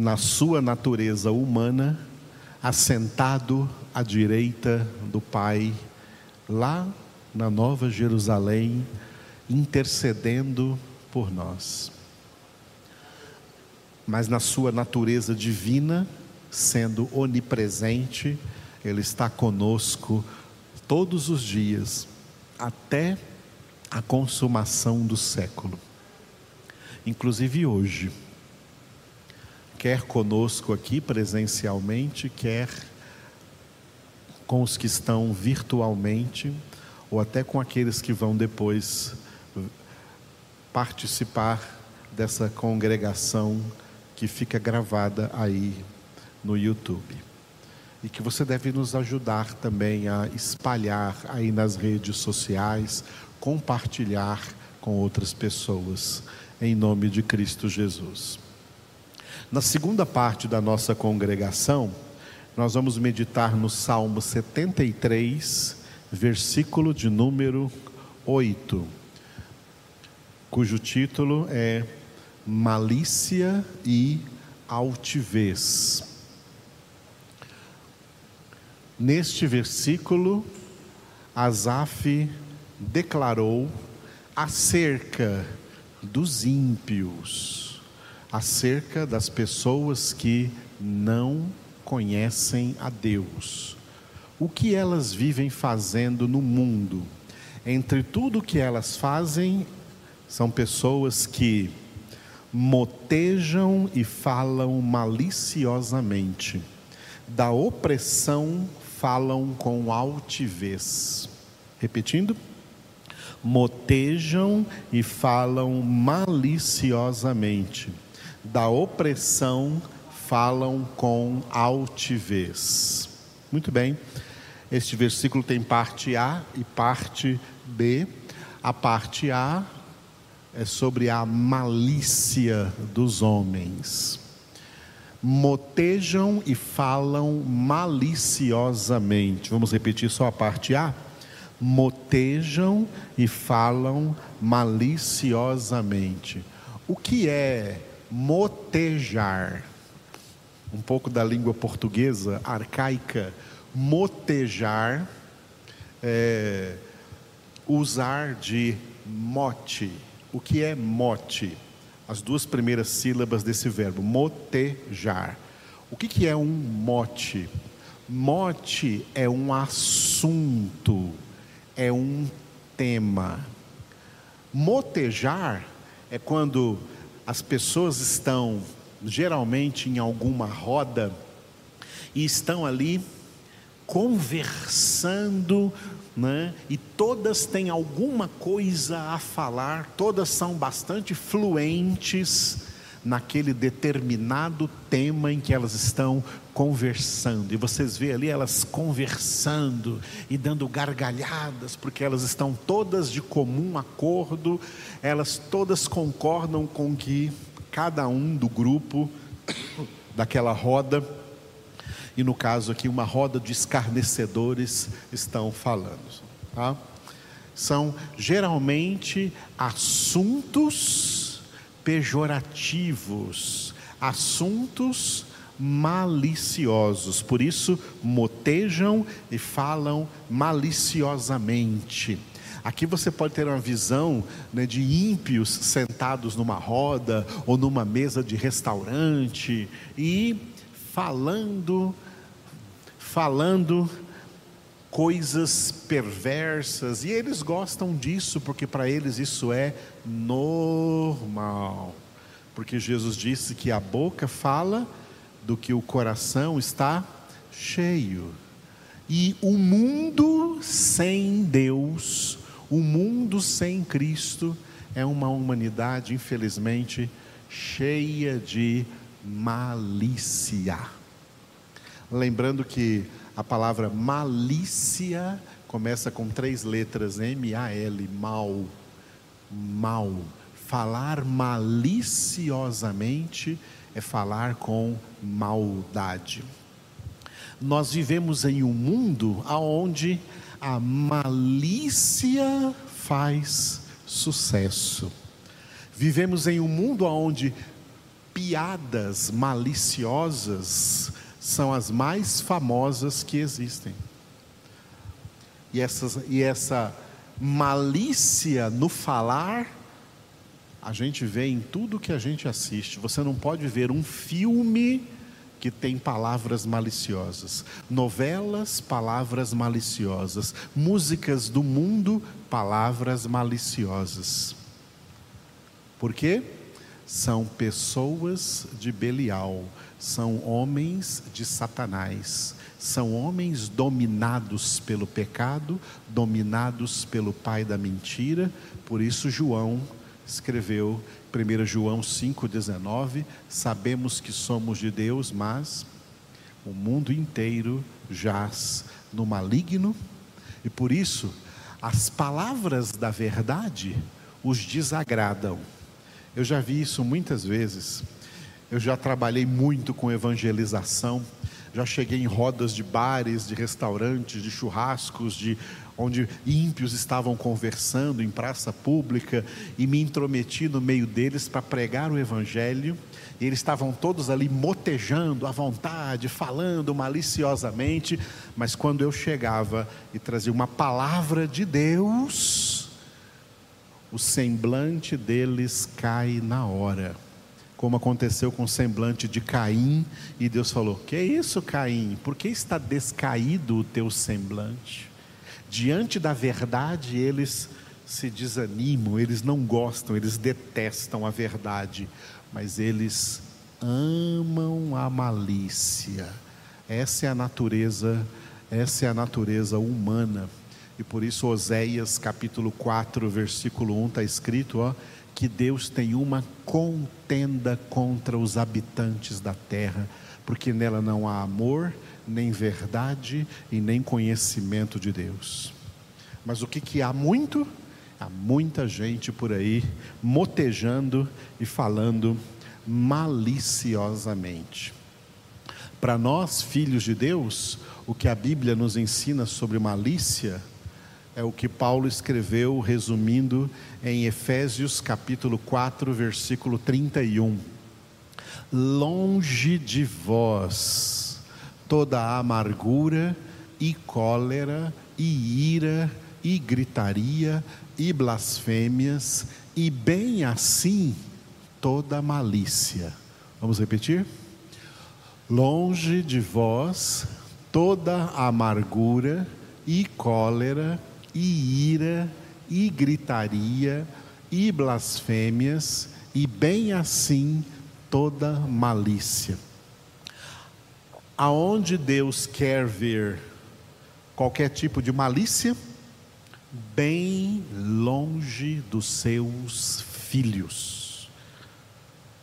na sua natureza humana, assentado à direita do Pai, lá na Nova Jerusalém, intercedendo por nós. Mas na sua natureza divina, sendo onipresente, Ele está conosco todos os dias, até a consumação do século. Inclusive hoje, quer conosco aqui presencialmente, quer com os que estão virtualmente, ou até com aqueles que vão depois participar dessa congregação que fica gravada aí no YouTube. E que você deve nos ajudar também a espalhar aí nas redes sociais, compartilhar com outras pessoas, em nome de Cristo Jesus. Na segunda parte da nossa congregação, nós vamos meditar no Salmo 73, versículo de número 8, cujo título é Malícia e Altivez. Neste versículo, Asaf declarou acerca dos ímpios, acerca das pessoas que não conhecem a Deus. O que elas vivem fazendo no mundo? Entre tudo que elas fazem, são pessoas que motejam e falam maliciosamente, da opressão falam com altivez. Repetindo, motejam e falam maliciosamente, da opressão falam com altivez. Muito bem, este versículo tem parte A e parte B. A parte A é sobre a malícia dos homens. Motejam e falam maliciosamente. Vamos repetir só a parte A? Motejam e falam maliciosamente. O que é motejar? Um pouco da língua portuguesa arcaica. Motejar é usar de mote o que é mote? As duas primeiras sílabas desse verbo, motejar. O que, que é um mote? Mote é um assunto, é um tema. Motejar é quando as pessoas estão, geralmente em alguma roda, e estão ali conversando né? e todas têm alguma coisa a falar, todas são bastante fluentes naquele determinado tema em que elas estão conversando. E vocês vê ali elas conversando e dando gargalhadas, porque elas estão todas de comum acordo, elas todas concordam com que cada um do grupo daquela roda e no caso aqui uma roda de escarnecedores estão falando. Tá? São geralmente assuntos pejorativos, assuntos maliciosos, por isso motejam e falam maliciosamente. Aqui você pode ter uma visão né, de ímpios sentados numa roda ou numa mesa de restaurante e falando, falando coisas perversas, e eles gostam disso porque para eles isso é normal. Porque Jesus disse que a boca fala do que o coração está cheio. E o mundo sem Deus, o mundo sem Cristo, é uma humanidade, infelizmente, cheia de malícia. Lembrando que a palavra malícia começa com três letras, M-A-L, mal, mal. Falar maliciosamente é falar com maldade. Nós vivemos em um mundo onde a malícia faz sucesso. Vivemos em um mundo onde piadas maliciosas são as mais famosas que existem. E, essas, e essa malícia no falar, a gente vê em tudo que a gente assiste. Você não pode ver um filme que tem palavras maliciosas, novelas, palavras maliciosas, músicas do mundo, palavras maliciosas. Por quê? São pessoas de Belial, são homens de Satanás, são homens dominados pelo pecado, dominados pelo pai da mentira. Por isso, João escreveu 1 João 5,19: Sabemos que somos de Deus, mas o mundo inteiro jaz no maligno, e por isso as palavras da verdade os desagradam. Eu já vi isso muitas vezes. Eu já trabalhei muito com evangelização, já cheguei em rodas de bares, de restaurantes, de churrascos, de onde ímpios estavam conversando em praça pública e me intrometi no meio deles para pregar o evangelho. E eles estavam todos ali motejando à vontade, falando maliciosamente, mas quando eu chegava e trazia uma palavra de Deus, o semblante deles cai na hora como aconteceu com o semblante de Caim, e Deus falou: Que é isso, Caim? Por que está descaído o teu semblante? Diante da verdade, eles se desanimam, eles não gostam, eles detestam a verdade, mas eles amam a malícia. Essa é a natureza, essa é a natureza humana. E por isso Oséias capítulo 4, versículo 1 está escrito, ó, que Deus tem uma contenda contra os habitantes da terra, porque nela não há amor, nem verdade e nem conhecimento de Deus. Mas o que, que há muito? Há muita gente por aí motejando e falando maliciosamente. Para nós, filhos de Deus, o que a Bíblia nos ensina sobre malícia é o que Paulo escreveu, resumindo, em Efésios capítulo 4, versículo 31. Longe de vós toda a amargura e cólera e ira e gritaria e blasfêmias e bem assim toda malícia. Vamos repetir? Longe de vós toda amargura e cólera e ira, e gritaria, e blasfêmias, e bem assim toda malícia. Aonde Deus quer ver qualquer tipo de malícia, bem longe dos seus filhos.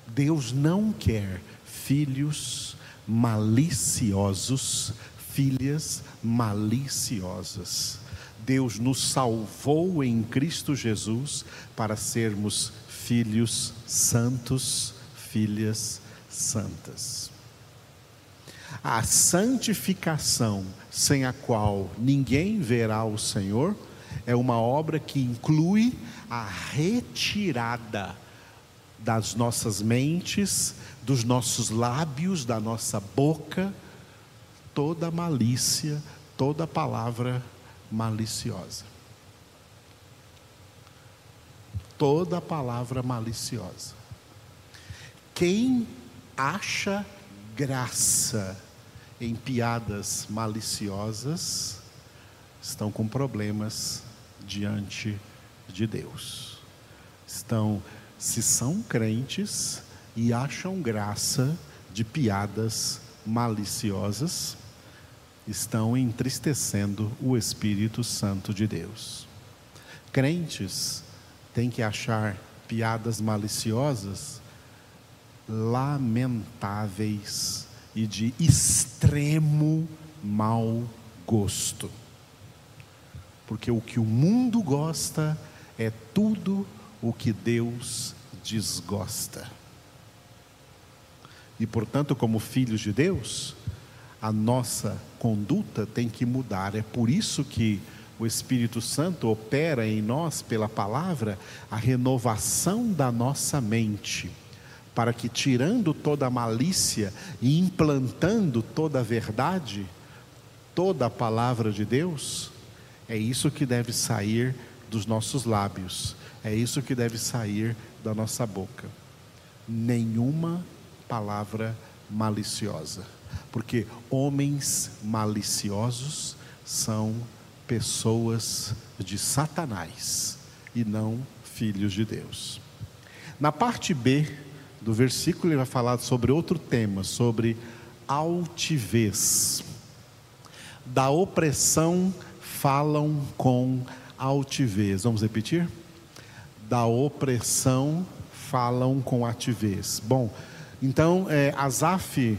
Deus não quer filhos maliciosos, filhas maliciosas. Deus nos salvou em Cristo Jesus para sermos filhos santos, filhas santas. A santificação, sem a qual ninguém verá o Senhor, é uma obra que inclui a retirada das nossas mentes, dos nossos lábios, da nossa boca, toda malícia, toda palavra maliciosa. Toda palavra maliciosa. Quem acha graça em piadas maliciosas estão com problemas diante de Deus. Estão, se são crentes e acham graça de piadas maliciosas, estão entristecendo o Espírito Santo de Deus. Crentes têm que achar piadas maliciosas lamentáveis e de extremo mau gosto. Porque o que o mundo gosta é tudo o que Deus desgosta. E portanto, como filhos de Deus, a nossa conduta tem que mudar. É por isso que o Espírito Santo opera em nós, pela palavra, a renovação da nossa mente, para que, tirando toda a malícia e implantando toda a verdade, toda a palavra de Deus, é isso que deve sair dos nossos lábios, é isso que deve sair da nossa boca. Nenhuma palavra maliciosa, porque homens maliciosos são pessoas de Satanás e não filhos de Deus. Na parte B do versículo, ele vai falar sobre outro tema, sobre altivez. Da opressão falam com altivez. Vamos repetir? Da opressão falam com altivez. Bom, então, é, Asaf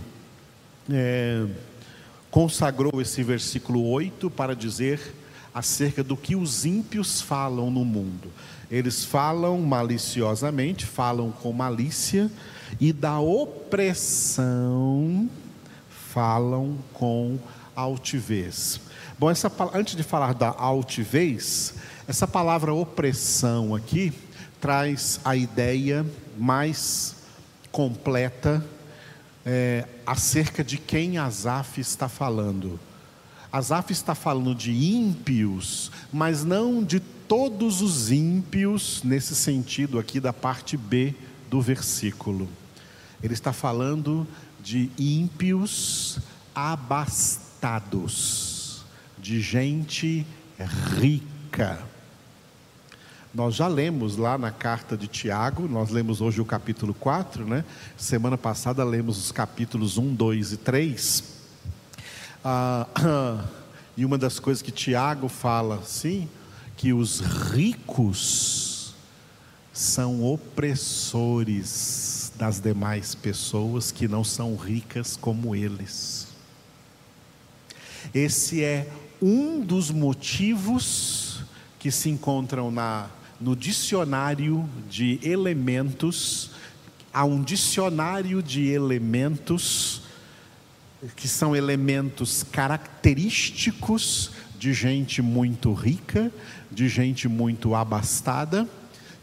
é, consagrou esse versículo 8 para dizer acerca do que os ímpios falam no mundo. Eles falam maliciosamente, falam com malícia, e da opressão falam com altivez. Bom, essa, antes de falar da altivez, essa palavra opressão aqui traz a ideia mais completa é, acerca de quem Asaf está falando. Asaf está falando de ímpios, mas não de todos os ímpios, nesse sentido aqui da parte B do versículo. Ele está falando de ímpios abastados, de gente rica. Nós já lemos lá na carta de Tiago, nós lemos hoje o capítulo 4, né? Semana passada lemos os capítulos 1, 2 e 3 ah, e uma das coisas que Tiago fala, sim, que os ricos são opressores das demais pessoas que não são ricas como eles. Esse é um dos motivos que se encontram na, no dicionário de elementos. Há um dicionário de elementos que são elementos característicos de gente muito rica, de gente muito abastada,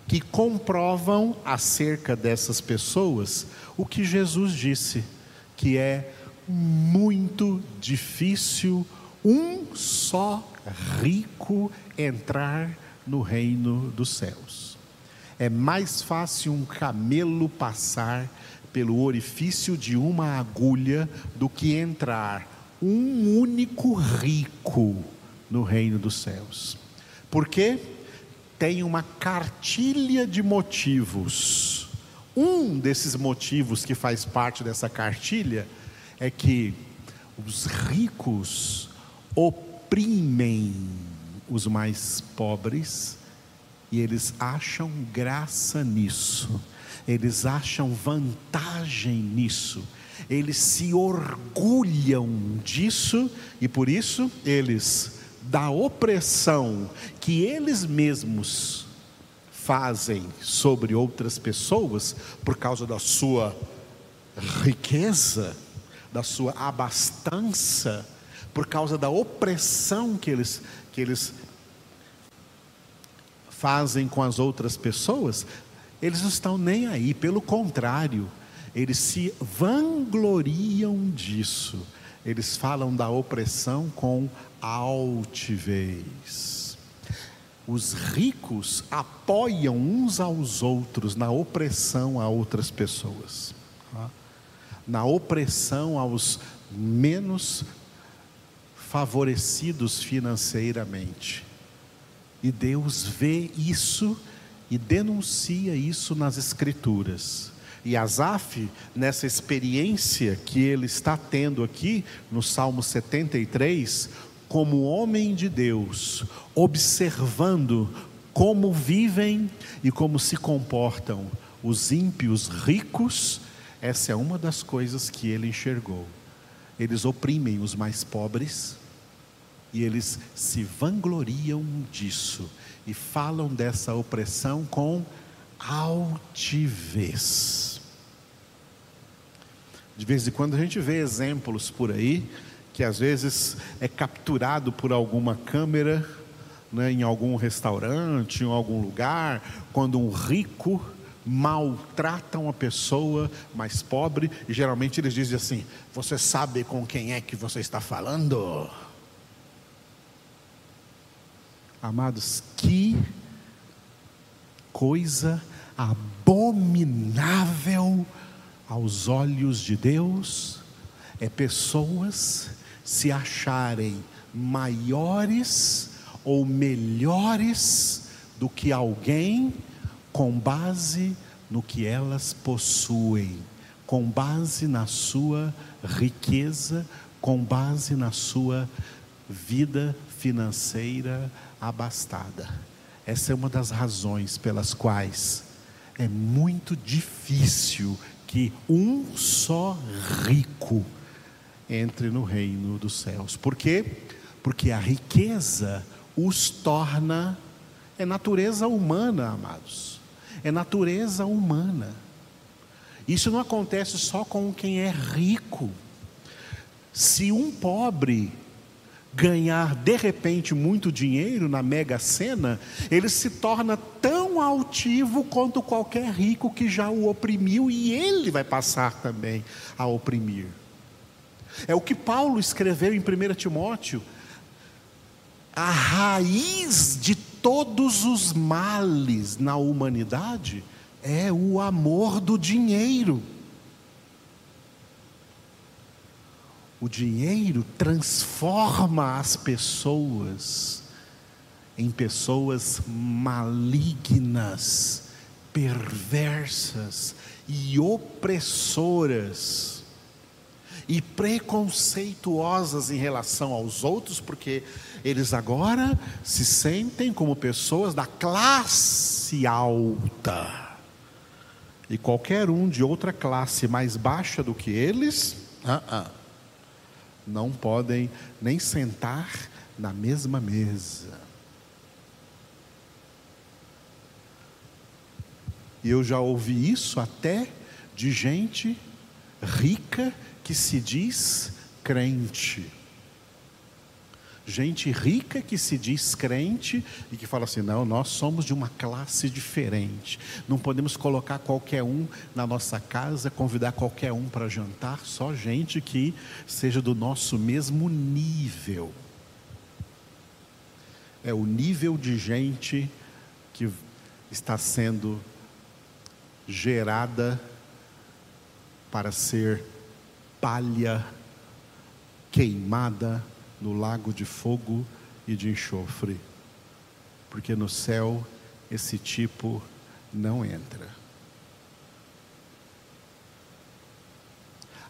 que comprovam acerca dessas pessoas o que Jesus disse, que é muito difícil um só rico entrar no reino dos céus. É mais fácil um camelo passar pelo orifício de uma agulha do que entrar um único rico no reino dos céus. Porque tem uma cartilha de motivos. Um desses motivos que faz parte dessa cartilha é que os ricos oprimem os mais pobres e eles acham graça nisso eles acham vantagem nisso, eles se orgulham disso e por isso eles, da opressão que eles mesmos fazem sobre outras pessoas, por causa da sua riqueza, da sua abastança, por causa da opressão que eles, que eles fazem com as outras pessoas, eles não estão nem aí, pelo contrário, eles se vangloriam disso. Eles falam da opressão com altivez. Os ricos apoiam uns aos outros na opressão a outras pessoas, tá? na opressão aos menos favorecidos financeiramente. E Deus vê isso e denuncia isso nas Escrituras. E Asaf, nessa experiência que ele está tendo aqui no Salmo 73, como homem de Deus, observando como vivem e como se comportam os ímpios ricos, essa é uma das coisas que ele enxergou. Eles oprimem os mais pobres e eles se vangloriam disso e falam dessa opressão com altivez. De vez em quando a gente vê exemplos por aí, que às vezes é capturado por alguma câmera, né, em algum restaurante, em algum lugar, quando um rico maltratam a pessoa mais pobre e geralmente eles dizem assim: Você sabe com quem é que você está falando? Amados, que coisa abominável aos olhos de Deus é pessoas se acharem maiores ou melhores do que alguém com base no que elas possuem, com base na sua riqueza, com base na sua vida financeira abastada. Essa é uma das razões pelas quais é muito difícil que um só rico entre no reino dos céus. Por quê? Porque a riqueza os torna é natureza humana, amados. É natureza humana. Isso não acontece só com quem é rico. Se um pobre ganhar de repente muito dinheiro na mega sena, ele se torna tão altivo quanto qualquer rico que já o oprimiu e ele vai passar também a oprimir. É o que Paulo escreveu em 1 Timóteo. A raiz de todos os males na humanidade é o amor do dinheiro. O dinheiro transforma as pessoas em pessoas malignas, perversas e opressoras e preconceituosas em relação aos outros, porque eles agora se sentem como pessoas da classe alta. E qualquer um de outra classe mais baixa do que eles, uh -uh, não podem nem sentar na mesma mesa. E eu já ouvi isso até de gente rica que se diz crente. Gente rica que se diz crente e que fala assim: não, nós somos de uma classe diferente. Não podemos colocar qualquer um na nossa casa, convidar qualquer um para jantar, só gente que seja do nosso mesmo nível. É o nível de gente que está sendo gerada para ser palha queimada no lago de fogo e de enxofre, porque no céu esse tipo não entra.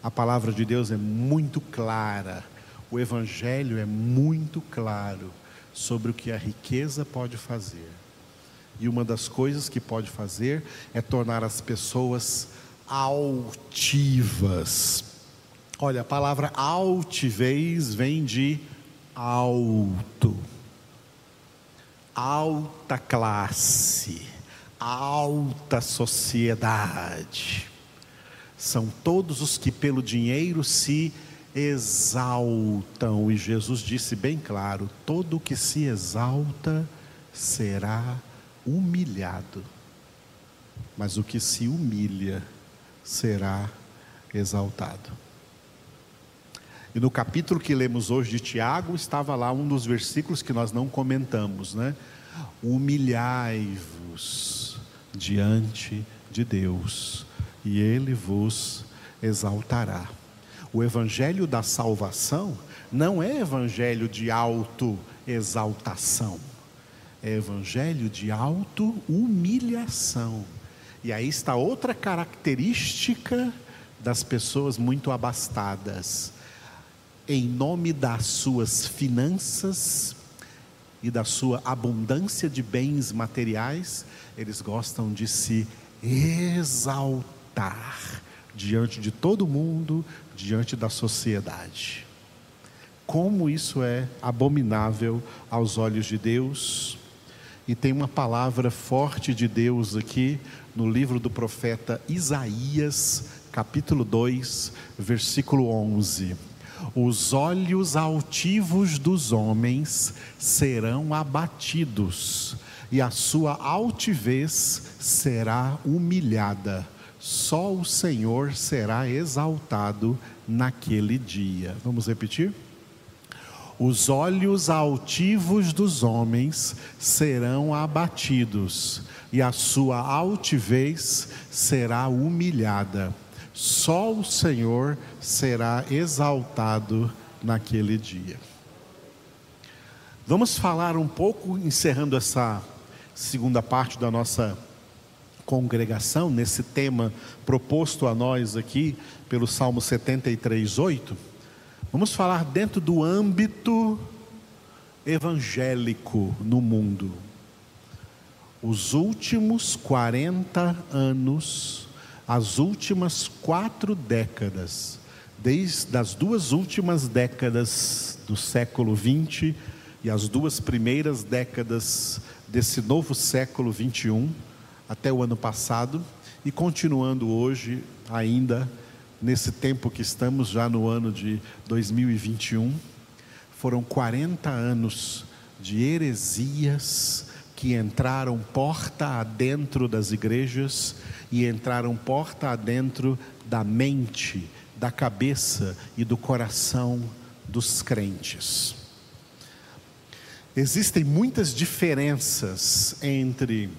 A palavra de Deus é muito clara, o Evangelho é muito claro sobre o que a riqueza pode fazer. E uma das coisas que pode fazer é tornar as pessoas altivas, Olha, a palavra altivez vem de alto, alta classe, alta sociedade. São todos os que pelo dinheiro se exaltam, e Jesus disse bem claro: todo que se exalta será humilhado, mas o que se humilha será exaltado. E no capítulo que lemos hoje de Tiago, estava lá um dos versículos que nós não comentamos, né? Humilhai-vos diante de Deus, e Ele vos exaltará. O evangelho da salvação não é evangelho de auto-exaltação, é evangelho de auto-humilhação. E aí está outra característica das pessoas muito abastadas em nome das suas finanças e da sua abundância de bens materiais, eles gostam de se exaltar diante de todo mundo, diante da sociedade. Como isso é abominável aos olhos de Deus. E tem uma palavra forte de Deus aqui no livro do profeta Isaías, capítulo 2, versículo 11 os olhos altivos dos homens serão abatidos, e a sua altivez será humilhada, só o Senhor será exaltado naquele dia. Vamos repetir? Os olhos altivos dos homens serão abatidos, e a sua altivez será humilhada. Só o Senhor será exaltado naquele dia. Vamos falar um pouco, encerrando essa segunda parte da nossa congregação, nesse tema proposto a nós aqui pelo Salmo 73, 8. Vamos falar dentro do âmbito evangélico no mundo. Os últimos 40 anos, as últimas quatro décadas, desde as duas últimas décadas do século 20 e as duas primeiras décadas desse novo século 21, até o ano passado, e continuando hoje ainda nesse tempo que estamos, já no ano de 2021, foram 40 anos de heresias que entraram porta adentro das igrejas e entraram porta adentro da mente, da cabeça e do coração dos crentes. Existem muitas diferenças entre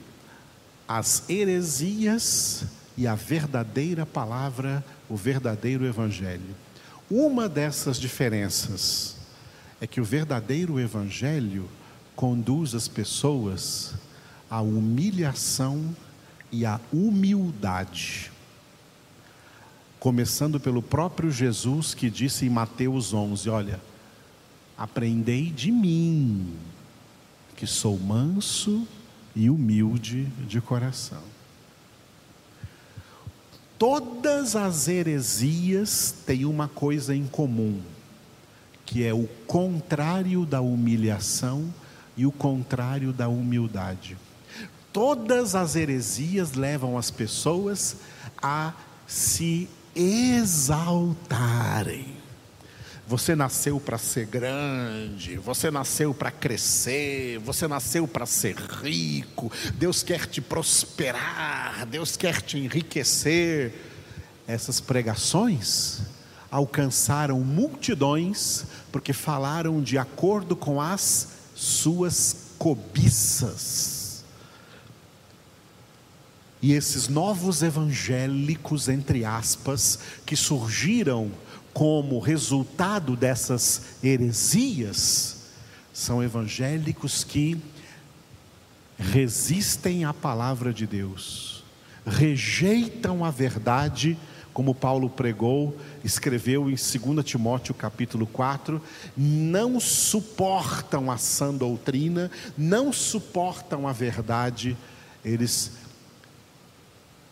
as heresias e a verdadeira palavra, o verdadeiro evangelho. Uma dessas diferenças é que o verdadeiro evangelho conduz as pessoas à humilhação e à humildade. Começando pelo próprio Jesus que disse em Mateus 11: Olha, aprendei de mim, que sou manso e humilde de coração. Todas as heresias têm uma coisa em comum, que é o contrário da humilhação e o contrário da humildade. Todas as heresias levam as pessoas a se exaltarem. Você nasceu para ser grande, você nasceu para crescer, você nasceu para ser rico, Deus quer te prosperar, Deus quer te enriquecer. Essas pregações alcançaram multidões porque falaram de acordo com as suas cobiças. E esses novos evangélicos, entre aspas, que surgiram como resultado dessas heresias, são evangélicos que resistem à palavra de Deus, rejeitam a verdade, como Paulo pregou, escreveu em 2 Timóteo capítulo 4, não suportam a sã doutrina, não suportam a verdade, eles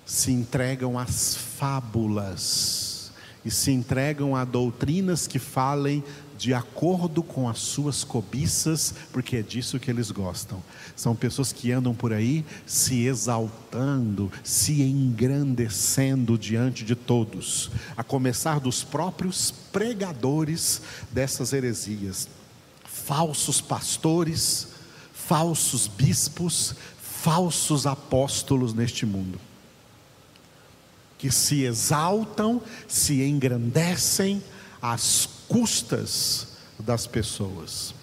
se entregam às fábulas e se entregam a doutrinas que falem de acordo com as suas cobiças, porque é disso que eles gostam. São pessoas que andam por aí se exaltando, se engrandecendo diante de todos, a começar dos próprios pregadores dessas heresias, falsos pastores, falsos bispos, falsos apóstolos neste mundo que se exaltam, se engrandecem às custas das pessoas.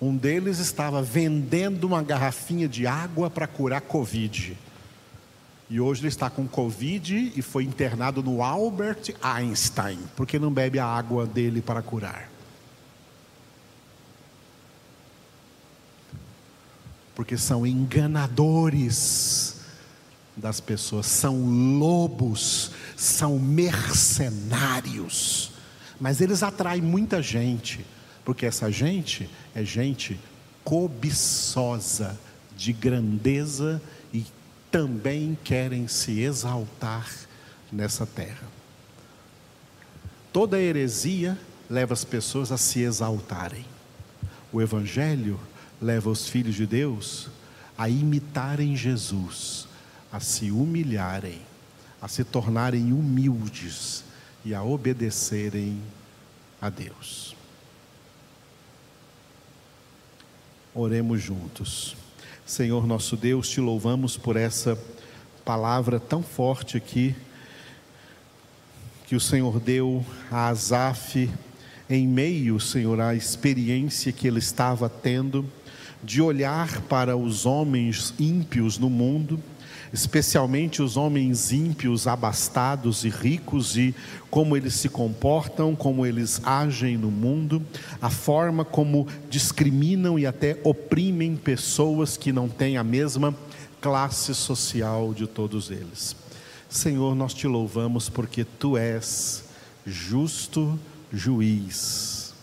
Um deles estava vendendo uma garrafinha de água para curar Covid. E hoje ele está com Covid e foi internado no Albert Einstein, porque não bebe a água dele para curar. porque são enganadores das pessoas, são lobos, são mercenários, mas eles atraem muita gente, porque essa gente é gente cobiçosa de grandeza e também querem se exaltar nessa terra. Toda heresia leva as pessoas a se exaltarem. O Evangelho leva os filhos de Deus a imitarem Jesus, a se humilharem, a se tornarem humildes e a obedecerem a Deus. Oremos juntos. Senhor nosso Deus, te louvamos por essa palavra tão forte aqui que o Senhor deu a Asaf em meio, Senhor, à experiência que ele estava tendo de olhar para os homens ímpios no mundo especialmente os homens ímpios, abastados e ricos, e como eles se comportam, como eles agem no mundo, a forma como discriminam e até oprimem pessoas que não têm a mesma classe social de todos eles. Senhor, nós te louvamos porque tu és justo juiz,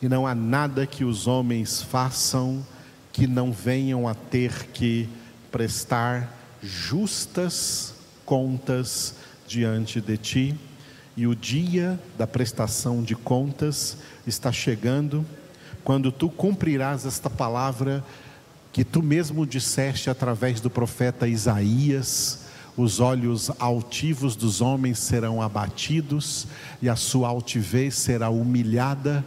e não há nada que os homens façam que não venham a ter que prestar justas contas diante de ti, e o dia da prestação de contas está chegando, quando tu cumprirás esta palavra que tu mesmo disseste através do profeta Isaías: os olhos altivos dos homens serão abatidos e a sua altivez será humilhada.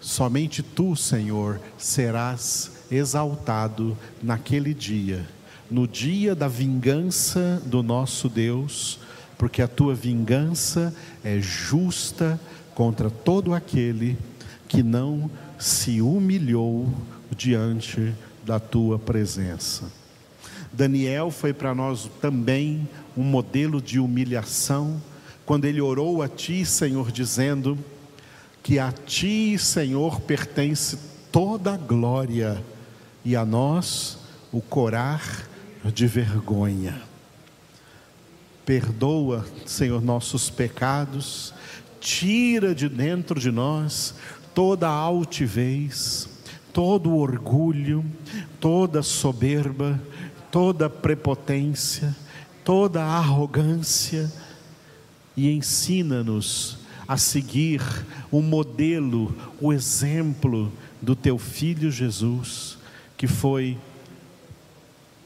Somente tu, Senhor, serás exaltado naquele dia no dia da vingança do nosso Deus, porque a tua vingança é justa contra todo aquele que não se humilhou diante da tua presença. Daniel foi para nós também um modelo de humilhação, quando ele orou a ti, Senhor, dizendo que a ti, Senhor, pertence toda a glória e a nós o corar de vergonha. Perdoa, Senhor, nossos pecados, tira de dentro de nós toda altivez, todo orgulho, toda soberba, toda prepotência, toda arrogância e ensina-nos a seguir o modelo, o exemplo do teu filho Jesus, que foi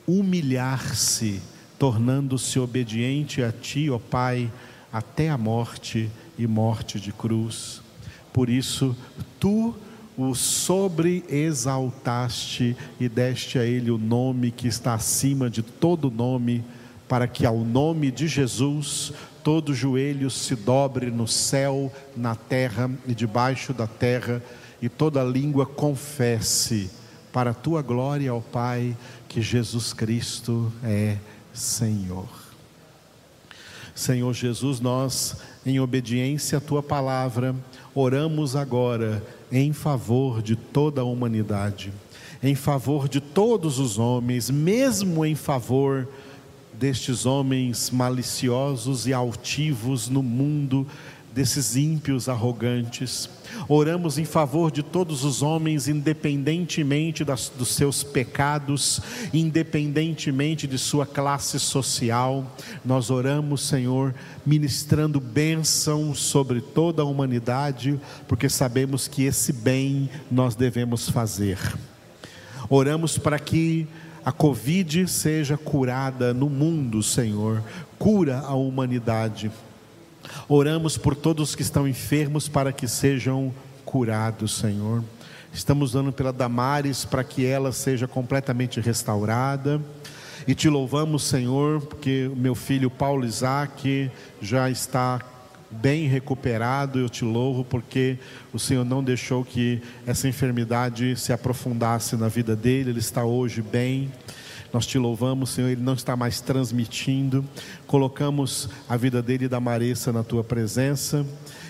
humilhar-se, tornando-se obediente a Ti, ó Pai, até a morte e morte de cruz. Por isso, Tu o sobreexaltaste e deste a ele o nome que está acima de todo nome, para que ao nome de Jesus todo joelho se dobre no céu, na terra e debaixo da terra, e toda língua confesse para a tua glória, ó Pai, que Jesus Cristo é Senhor. Senhor Jesus, nós, em obediência à tua palavra, oramos agora em favor de toda a humanidade, em favor de todos os homens, mesmo em favor destes homens maliciosos e altivos no mundo desses ímpios arrogantes. Oramos em favor de todos os homens, independentemente das, dos seus pecados, independentemente de sua classe social. Nós oramos, Senhor, ministrando bênção sobre toda a humanidade, porque sabemos que esse bem nós devemos fazer. Oramos para que a Covid seja curada no mundo, Senhor. Cura a humanidade Oramos por todos que estão enfermos para que sejam curados, Senhor. Estamos dando pela Damares para que ela seja completamente restaurada. E te louvamos, Senhor, porque meu filho Paulo Isaac já está bem recuperado. Eu te louvo porque o Senhor não deixou que essa enfermidade se aprofundasse na vida dele. Ele está hoje bem. Nós te louvamos, Senhor, ele não está mais transmitindo. Colocamos a vida dele e da Maressa na tua presença.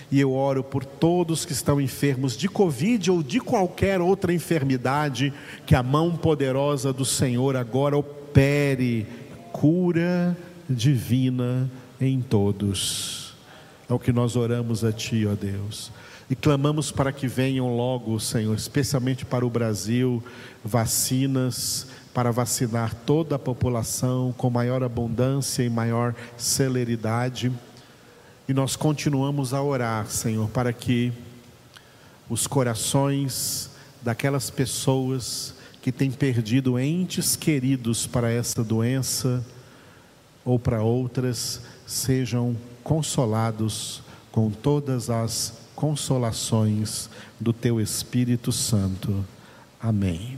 E eu oro por todos que estão enfermos de Covid ou de qualquer outra enfermidade, que a mão poderosa do Senhor agora opere cura divina em todos. É o que nós oramos a Ti, ó Deus. E clamamos para que venham logo, Senhor, especialmente para o Brasil, vacinas para vacinar toda a população com maior abundância e maior celeridade. E nós continuamos a orar, Senhor, para que os corações daquelas pessoas que têm perdido entes queridos para essa doença ou para outras sejam consolados com todas as consolações do teu Espírito Santo. Amém.